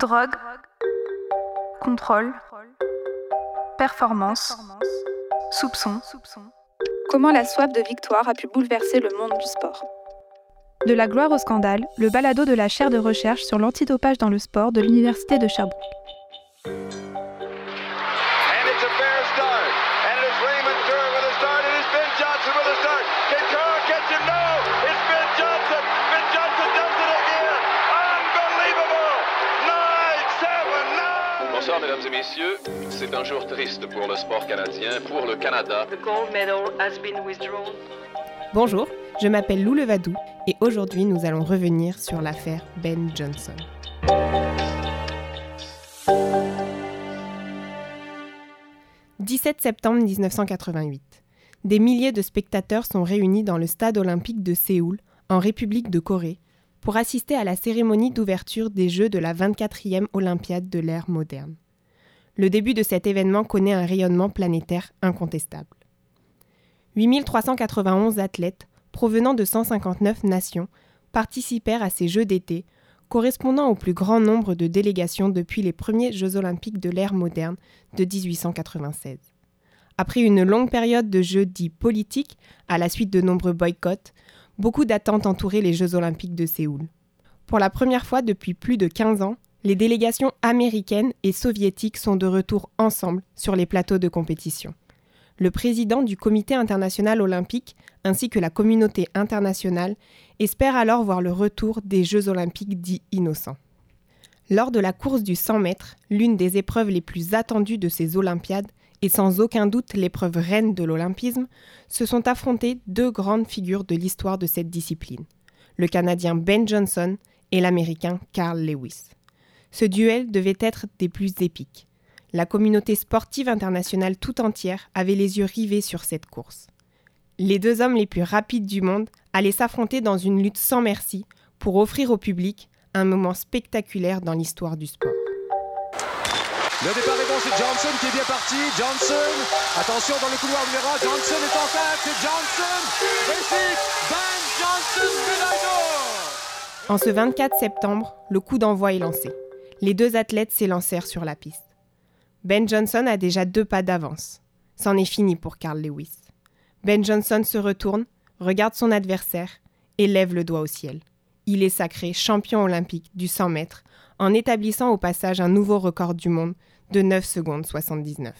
Drogue, contrôle, performance, soupçon. Comment la soif de victoire a pu bouleverser le monde du sport? De la gloire au scandale, le balado de la chaire de recherche sur l'antidopage dans le sport de l'Université de Sherbrooke. Bonsoir mesdames et messieurs, c'est un jour triste pour le sport canadien, pour le Canada. The gold medal has been withdrawn. Bonjour, je m'appelle Lou Levadou et aujourd'hui nous allons revenir sur l'affaire Ben Johnson. « 17 septembre 1988. Des milliers de spectateurs sont réunis dans le stade olympique de Séoul, en République de Corée, pour assister à la cérémonie d'ouverture des Jeux de la 24e Olympiade de l'ère moderne. Le début de cet événement connaît un rayonnement planétaire incontestable. 8391 athlètes, provenant de 159 nations, participèrent à ces Jeux d'été, correspondant au plus grand nombre de délégations depuis les premiers Jeux olympiques de l'ère moderne de 1896. Après une longue période de jeux dits politiques, à la suite de nombreux boycotts, beaucoup d'attentes entouraient les Jeux olympiques de Séoul. Pour la première fois depuis plus de 15 ans, les délégations américaines et soviétiques sont de retour ensemble sur les plateaux de compétition. Le président du Comité international olympique ainsi que la communauté internationale espèrent alors voir le retour des Jeux olympiques dits innocents. Lors de la course du 100 mètres, l'une des épreuves les plus attendues de ces Olympiades, et sans aucun doute l'épreuve reine de l'olympisme, se sont affrontées deux grandes figures de l'histoire de cette discipline, le Canadien Ben Johnson et l'Américain Carl Lewis. Ce duel devait être des plus épiques. La communauté sportive internationale tout entière avait les yeux rivés sur cette course. Les deux hommes les plus rapides du monde allaient s'affronter dans une lutte sans merci pour offrir au public un moment spectaculaire dans l'histoire du sport. Le départ est bon, c'est Johnson qui est bien parti. Johnson, attention dans le couloir, on verra. Johnson est en tête, c'est Johnson. Réussite, Ben Johnson, médaille. En ce 24 septembre, le coup d'envoi est lancé. Les deux athlètes s'élancèrent sur la piste. Ben Johnson a déjà deux pas d'avance. C'en est fini pour Carl Lewis. Ben Johnson se retourne, regarde son adversaire et lève le doigt au ciel. Il est sacré champion olympique du 100 mètres en établissant au passage un nouveau record du monde de 9 secondes 79.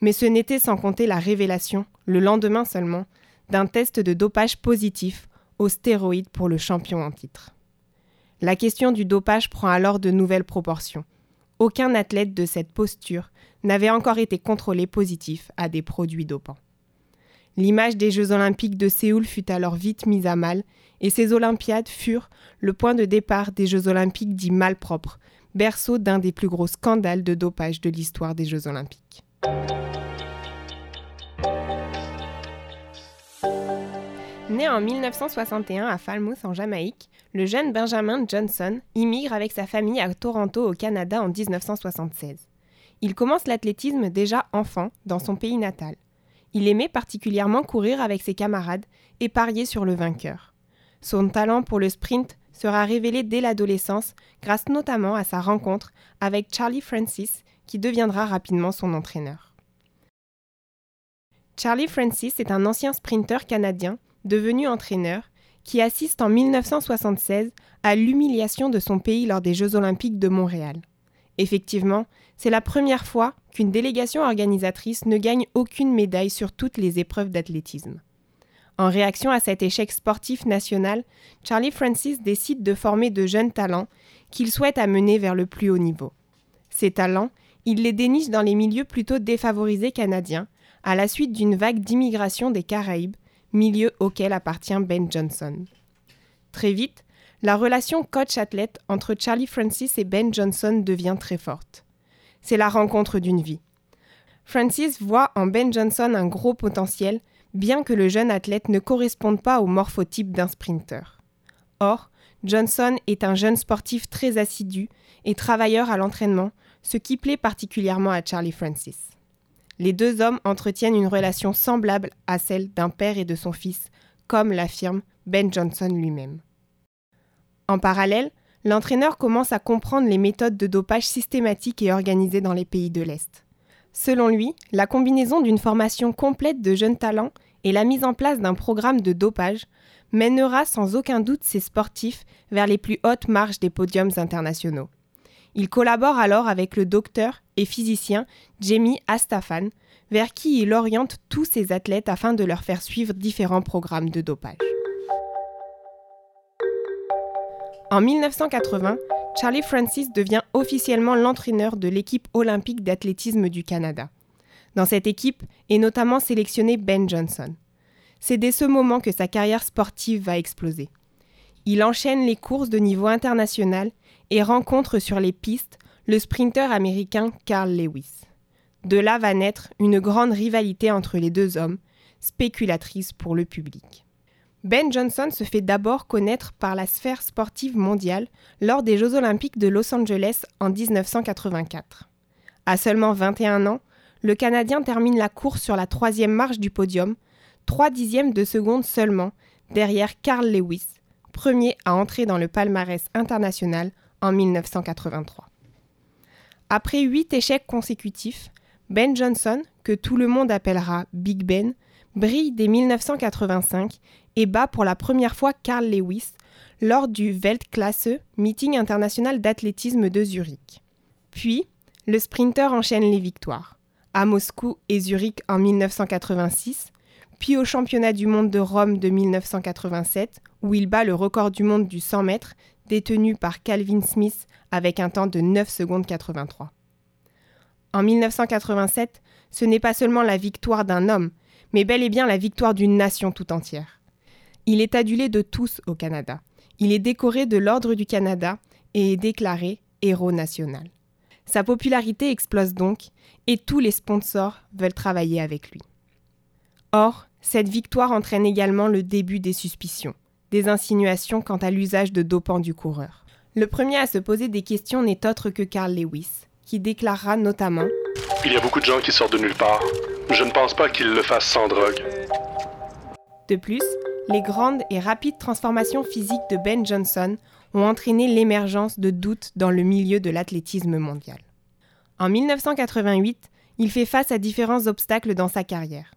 Mais ce n'était sans compter la révélation, le lendemain seulement, d'un test de dopage positif aux stéroïdes pour le champion en titre. La question du dopage prend alors de nouvelles proportions. Aucun athlète de cette posture n'avait encore été contrôlé positif à des produits dopants. L'image des Jeux olympiques de Séoul fut alors vite mise à mal, et ces Olympiades furent le point de départ des Jeux olympiques dits malpropres, berceau d'un des plus gros scandales de dopage de l'histoire des Jeux olympiques. Né en 1961 à Falmouth en Jamaïque, le jeune Benjamin Johnson immigre avec sa famille à Toronto au Canada en 1976. Il commence l'athlétisme déjà enfant dans son pays natal. Il aimait particulièrement courir avec ses camarades et parier sur le vainqueur. Son talent pour le sprint sera révélé dès l'adolescence grâce notamment à sa rencontre avec Charlie Francis qui deviendra rapidement son entraîneur. Charlie Francis est un ancien sprinteur canadien devenu entraîneur qui assiste en 1976 à l'humiliation de son pays lors des Jeux olympiques de Montréal. Effectivement, c'est la première fois qu'une délégation organisatrice ne gagne aucune médaille sur toutes les épreuves d'athlétisme. En réaction à cet échec sportif national, Charlie Francis décide de former de jeunes talents qu'il souhaite amener vers le plus haut niveau. Ces talents, il les déniche dans les milieux plutôt défavorisés canadiens, à la suite d'une vague d'immigration des Caraïbes, milieu auquel appartient Ben Johnson. Très vite, la relation coach-athlète entre Charlie Francis et Ben Johnson devient très forte. C'est la rencontre d'une vie. Francis voit en Ben Johnson un gros potentiel, bien que le jeune athlète ne corresponde pas au morphotype d'un sprinter. Or, Johnson est un jeune sportif très assidu et travailleur à l'entraînement, ce qui plaît particulièrement à Charlie Francis. Les deux hommes entretiennent une relation semblable à celle d'un père et de son fils, comme l'affirme Ben Johnson lui-même. En parallèle, l'entraîneur commence à comprendre les méthodes de dopage systématiques et organisées dans les pays de l'Est. Selon lui, la combinaison d'une formation complète de jeunes talents et la mise en place d'un programme de dopage mènera sans aucun doute ces sportifs vers les plus hautes marches des podiums internationaux. Il collabore alors avec le docteur et physicien Jamie Astafan, vers qui il oriente tous ses athlètes afin de leur faire suivre différents programmes de dopage. En 1980, Charlie Francis devient officiellement l'entraîneur de l'équipe olympique d'athlétisme du Canada. Dans cette équipe est notamment sélectionné Ben Johnson. C'est dès ce moment que sa carrière sportive va exploser. Il enchaîne les courses de niveau international et rencontre sur les pistes le sprinter américain Carl Lewis. De là va naître une grande rivalité entre les deux hommes, spéculatrice pour le public. Ben Johnson se fait d'abord connaître par la sphère sportive mondiale lors des Jeux olympiques de Los Angeles en 1984. À seulement 21 ans, le Canadien termine la course sur la troisième marche du podium, trois dixièmes de seconde seulement, derrière Carl Lewis, premier à entrer dans le palmarès international en 1983. Après huit échecs consécutifs, Ben Johnson, que tout le monde appellera Big Ben, brille dès 1985 et bat pour la première fois Carl Lewis lors du Weltklasse, meeting international d'athlétisme de Zurich. Puis, le sprinter enchaîne les victoires, à Moscou et Zurich en 1986, puis au championnat du monde de Rome de 1987, où il bat le record du monde du 100 mètres, détenu par Calvin Smith avec un temps de 9 secondes 83. En 1987, ce n'est pas seulement la victoire d'un homme, mais bel et bien la victoire d'une nation tout entière. Il est adulé de tous au Canada. Il est décoré de l'Ordre du Canada et est déclaré héros national. Sa popularité explose donc et tous les sponsors veulent travailler avec lui. Or, cette victoire entraîne également le début des suspicions, des insinuations quant à l'usage de dopants du coureur. Le premier à se poser des questions n'est autre que Carl Lewis, qui déclarera notamment Il y a beaucoup de gens qui sortent de nulle part. Je ne pense pas qu'ils le fassent sans drogue. De plus, les grandes et rapides transformations physiques de Ben Johnson ont entraîné l'émergence de doutes dans le milieu de l'athlétisme mondial. En 1988, il fait face à différents obstacles dans sa carrière.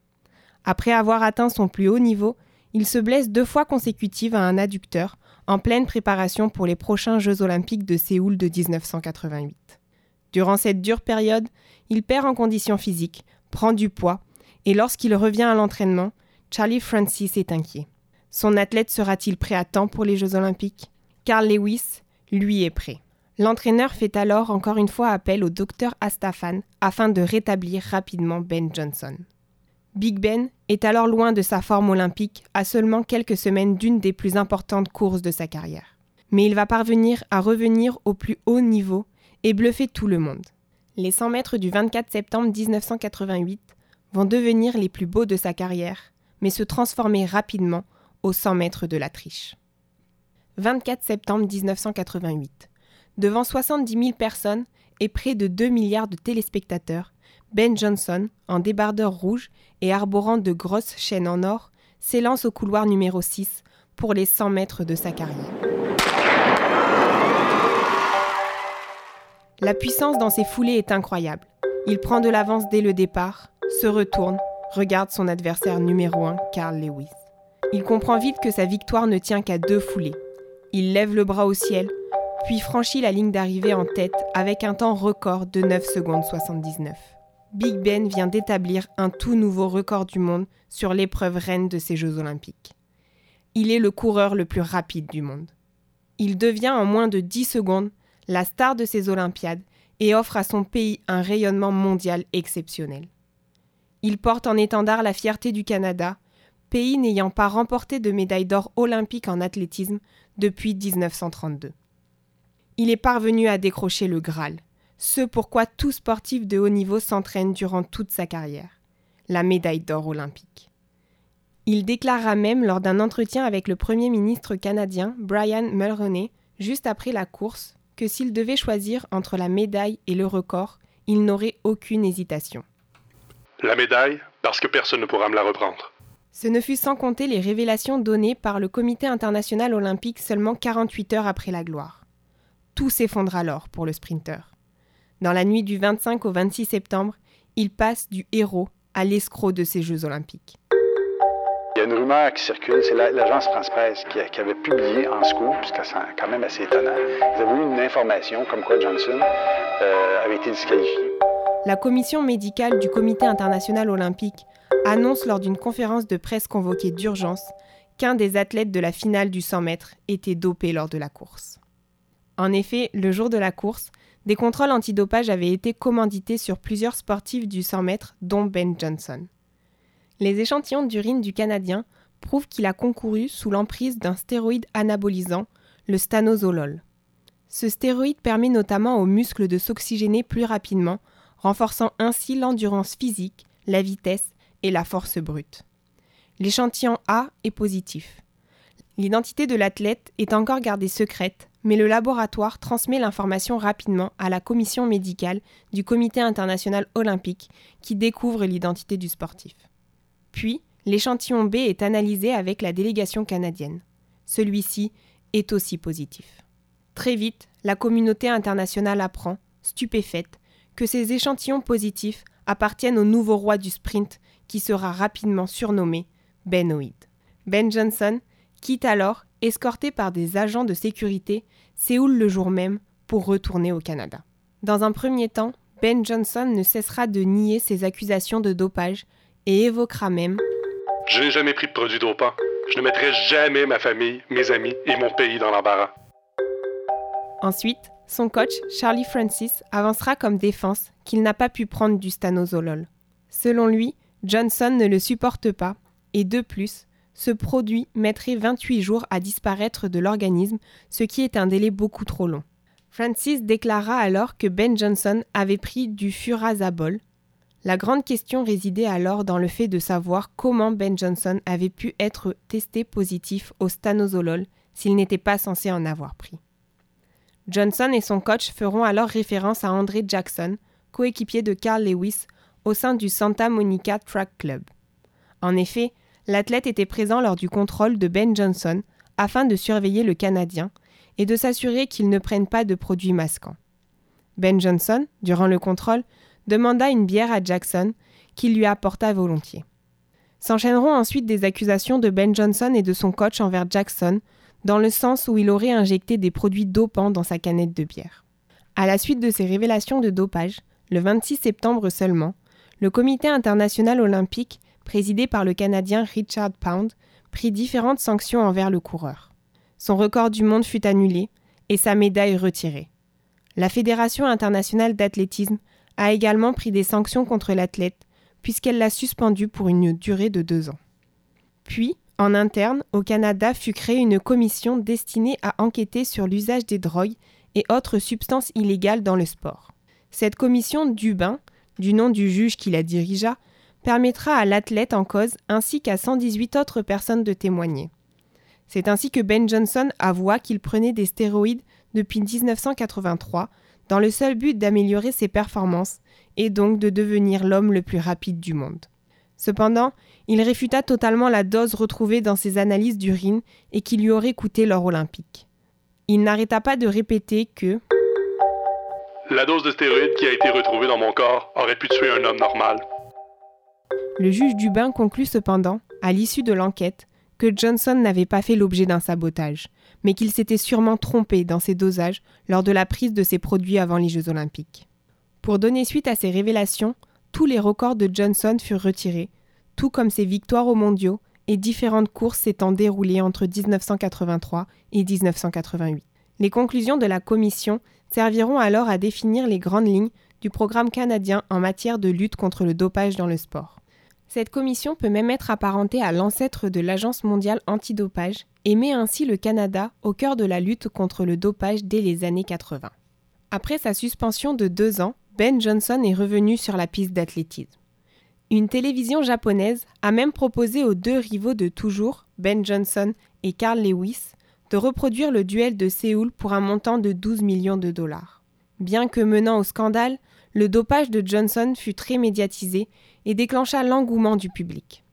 Après avoir atteint son plus haut niveau, il se blesse deux fois consécutives à un adducteur, en pleine préparation pour les prochains Jeux olympiques de Séoul de 1988. Durant cette dure période, il perd en condition physique, prend du poids, et lorsqu'il revient à l'entraînement, Charlie Francis est inquiet. Son athlète sera-t-il prêt à temps pour les Jeux olympiques? Carl Lewis, lui, est prêt. L'entraîneur fait alors encore une fois appel au docteur Astafan afin de rétablir rapidement Ben Johnson. Big Ben est alors loin de sa forme olympique à seulement quelques semaines d'une des plus importantes courses de sa carrière. Mais il va parvenir à revenir au plus haut niveau et bluffer tout le monde. Les 100 mètres du 24 septembre 1988 vont devenir les plus beaux de sa carrière, mais se transformer rapidement aux 100 mètres de la triche. 24 septembre 1988. Devant 70 000 personnes et près de 2 milliards de téléspectateurs, Ben Johnson, en débardeur rouge et arborant de grosses chaînes en or, s'élance au couloir numéro 6 pour les 100 mètres de sa carrière. La puissance dans ses foulées est incroyable. Il prend de l'avance dès le départ, se retourne, regarde son adversaire numéro 1, Carl Lewis. Il comprend vite que sa victoire ne tient qu'à deux foulées. Il lève le bras au ciel, puis franchit la ligne d'arrivée en tête avec un temps record de 9 secondes 79. Big Ben vient d'établir un tout nouveau record du monde sur l'épreuve reine de ces Jeux olympiques. Il est le coureur le plus rapide du monde. Il devient en moins de 10 secondes la star de ces Olympiades et offre à son pays un rayonnement mondial exceptionnel. Il porte en étendard la fierté du Canada, pays n'ayant pas remporté de médaille d'or olympique en athlétisme depuis 1932. Il est parvenu à décrocher le Graal, ce pourquoi tout sportif de haut niveau s'entraîne durant toute sa carrière, la médaille d'or olympique. Il déclara même lors d'un entretien avec le Premier ministre canadien Brian Mulroney, juste après la course, que s'il devait choisir entre la médaille et le record, il n'aurait aucune hésitation. La médaille, parce que personne ne pourra me la reprendre. Ce ne fut sans compter les révélations données par le Comité international olympique seulement 48 heures après la gloire. Tout s'effondre alors pour le sprinter. Dans la nuit du 25 au 26 septembre, il passe du héros à l'escroc de ces Jeux olympiques. Il y a une rumeur qui circule, c'est l'agence France-Presse qui, qui, avait publié en scoop, ce qui est quand même assez étonnant. Ils avaient eu une information comme quoi Johnson euh, avait été disqualifié. La commission médicale du Comité international olympique annonce lors d'une conférence de presse convoquée d'urgence qu'un des athlètes de la finale du 100 mètres était dopé lors de la course. En effet, le jour de la course, des contrôles antidopage avaient été commandités sur plusieurs sportifs du 100 mètres, dont Ben Johnson. Les échantillons d'urine du Canadien prouvent qu'il a concouru sous l'emprise d'un stéroïde anabolisant, le stanozolol. Ce stéroïde permet notamment aux muscles de s'oxygéner plus rapidement, renforçant ainsi l'endurance physique, la vitesse et la force brute. L'échantillon A est positif. L'identité de l'athlète est encore gardée secrète, mais le laboratoire transmet l'information rapidement à la commission médicale du Comité international olympique qui découvre l'identité du sportif. Puis, l'échantillon B est analysé avec la délégation canadienne. Celui-ci est aussi positif. Très vite, la communauté internationale apprend, stupéfaite, que ces échantillons positifs appartiennent au nouveau roi du sprint qui sera rapidement surnommé Benoïd. Ben Johnson quitte alors, escorté par des agents de sécurité, Séoul le jour même pour retourner au Canada. Dans un premier temps, Ben Johnson ne cessera de nier ses accusations de dopage et évoquera même Je n'ai jamais pris de produit dopant. Je ne mettrai jamais ma famille, mes amis et mon pays dans l'embarras. Ensuite, son coach, Charlie Francis, avancera comme défense qu'il n'a pas pu prendre du stanozolol. Selon lui, Johnson ne le supporte pas, et de plus, ce produit mettrait 28 jours à disparaître de l'organisme, ce qui est un délai beaucoup trop long. Francis déclara alors que Ben Johnson avait pris du furazabol. La grande question résidait alors dans le fait de savoir comment Ben Johnson avait pu être testé positif au stanozolol s'il n'était pas censé en avoir pris. Johnson et son coach feront alors référence à André Jackson, coéquipier de Carl Lewis, au sein du Santa Monica Track Club. En effet, l'athlète était présent lors du contrôle de Ben Johnson afin de surveiller le Canadien et de s'assurer qu'il ne prenne pas de produits masquants. Ben Johnson, durant le contrôle, demanda une bière à Jackson, qu'il lui apporta volontiers. S'enchaîneront ensuite des accusations de Ben Johnson et de son coach envers Jackson, dans le sens où il aurait injecté des produits dopants dans sa canette de bière. À la suite de ces révélations de dopage, le 26 septembre seulement, le Comité international olympique, présidé par le Canadien Richard Pound, prit différentes sanctions envers le coureur. Son record du monde fut annulé et sa médaille retirée. La Fédération internationale d'athlétisme a également pris des sanctions contre l'athlète, puisqu'elle l'a suspendu pour une durée de deux ans. Puis, en interne, au Canada fut créée une commission destinée à enquêter sur l'usage des drogues et autres substances illégales dans le sport. Cette commission Dubin, du nom du juge qui la dirigea, permettra à l'athlète en cause ainsi qu'à 118 autres personnes de témoigner. C'est ainsi que Ben Johnson avoua qu'il prenait des stéroïdes depuis 1983 dans le seul but d'améliorer ses performances et donc de devenir l'homme le plus rapide du monde. Cependant, il réfuta totalement la dose retrouvée dans ses analyses d'urine et qui lui aurait coûté l'or olympique. Il n'arrêta pas de répéter que La dose de stéroïdes qui a été retrouvée dans mon corps aurait pu tuer un homme normal. Le juge Dubin conclut cependant, à l'issue de l'enquête, que Johnson n'avait pas fait l'objet d'un sabotage, mais qu'il s'était sûrement trompé dans ses dosages lors de la prise de ses produits avant les Jeux olympiques. Pour donner suite à ces révélations, tous les records de Johnson furent retirés, tout comme ses victoires aux mondiaux et différentes courses s'étant déroulées entre 1983 et 1988. Les conclusions de la commission serviront alors à définir les grandes lignes du programme canadien en matière de lutte contre le dopage dans le sport. Cette commission peut même être apparentée à l'ancêtre de l'Agence mondiale antidopage et met ainsi le Canada au cœur de la lutte contre le dopage dès les années 80. Après sa suspension de deux ans, Ben Johnson est revenu sur la piste d'athlétisme. Une télévision japonaise a même proposé aux deux rivaux de toujours, Ben Johnson et Carl Lewis, de reproduire le duel de Séoul pour un montant de 12 millions de dollars. Bien que menant au scandale, le dopage de Johnson fut très médiatisé et déclencha l'engouement du public.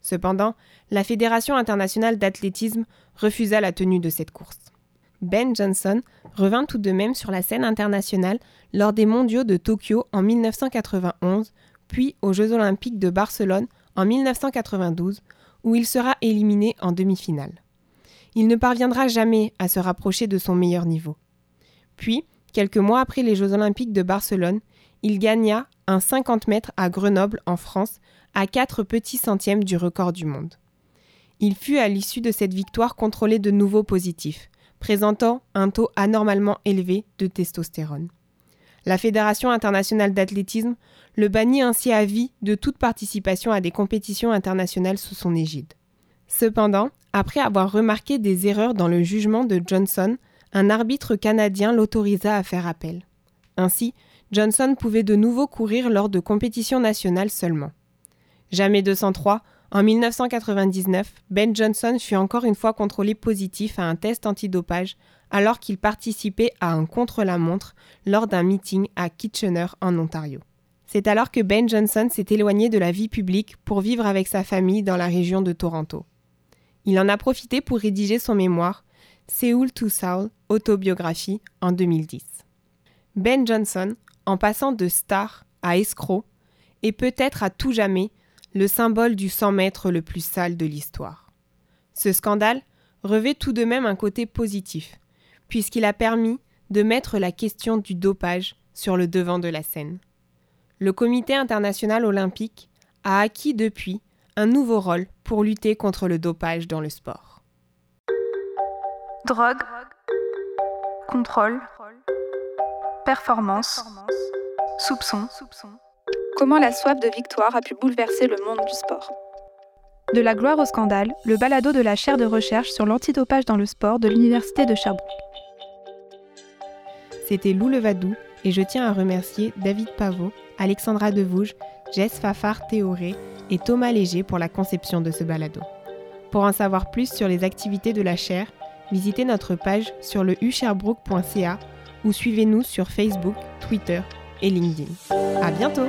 Cependant, la Fédération internationale d'athlétisme refusa la tenue de cette course. Ben Johnson revint tout de même sur la scène internationale lors des mondiaux de Tokyo en 1991, puis aux Jeux olympiques de Barcelone en 1992, où il sera éliminé en demi-finale. Il ne parviendra jamais à se rapprocher de son meilleur niveau. Puis, quelques mois après les Jeux olympiques de Barcelone, il gagna un 50 mètres à Grenoble en France, à 4 petits centièmes du record du monde. Il fut à l'issue de cette victoire contrôlé de nouveaux positifs, présentant un taux anormalement élevé de testostérone. La Fédération internationale d'athlétisme le bannit ainsi à vie de toute participation à des compétitions internationales sous son égide. Cependant, après avoir remarqué des erreurs dans le jugement de Johnson, un arbitre canadien l'autorisa à faire appel. Ainsi, Johnson pouvait de nouveau courir lors de compétitions nationales seulement. Jamais 203, en 1999, Ben Johnson fut encore une fois contrôlé positif à un test antidopage alors qu'il participait à un contre-la-montre lors d'un meeting à Kitchener en Ontario. C'est alors que Ben Johnson s'est éloigné de la vie publique pour vivre avec sa famille dans la région de Toronto. Il en a profité pour rédiger son mémoire Seoul to Soul, autobiographie, en 2010. Ben Johnson, en passant de star à escroc, est peut-être à tout jamais le symbole du 100 mètres le plus sale de l'histoire. Ce scandale revêt tout de même un côté positif, puisqu'il a permis de mettre la question du dopage sur le devant de la scène. Le Comité international olympique a acquis depuis un nouveau rôle pour lutter contre le dopage dans le sport. Drogue, contrôle, performance, soupçon. Comment la soif de victoire a pu bouleverser le monde du sport? De la gloire au scandale, le balado de la chaire de recherche sur l'antidopage dans le sport de l'Université de Sherbrooke. C'était Lou Levadou et je tiens à remercier David Pavot, Alexandra Devouge, Jess Fafard Théoré et Thomas Léger pour la conception de ce balado. Pour en savoir plus sur les activités de la chaire, visitez notre page sur le usherbrooke.ca ou suivez-nous sur Facebook, Twitter et LinkedIn. À bientôt!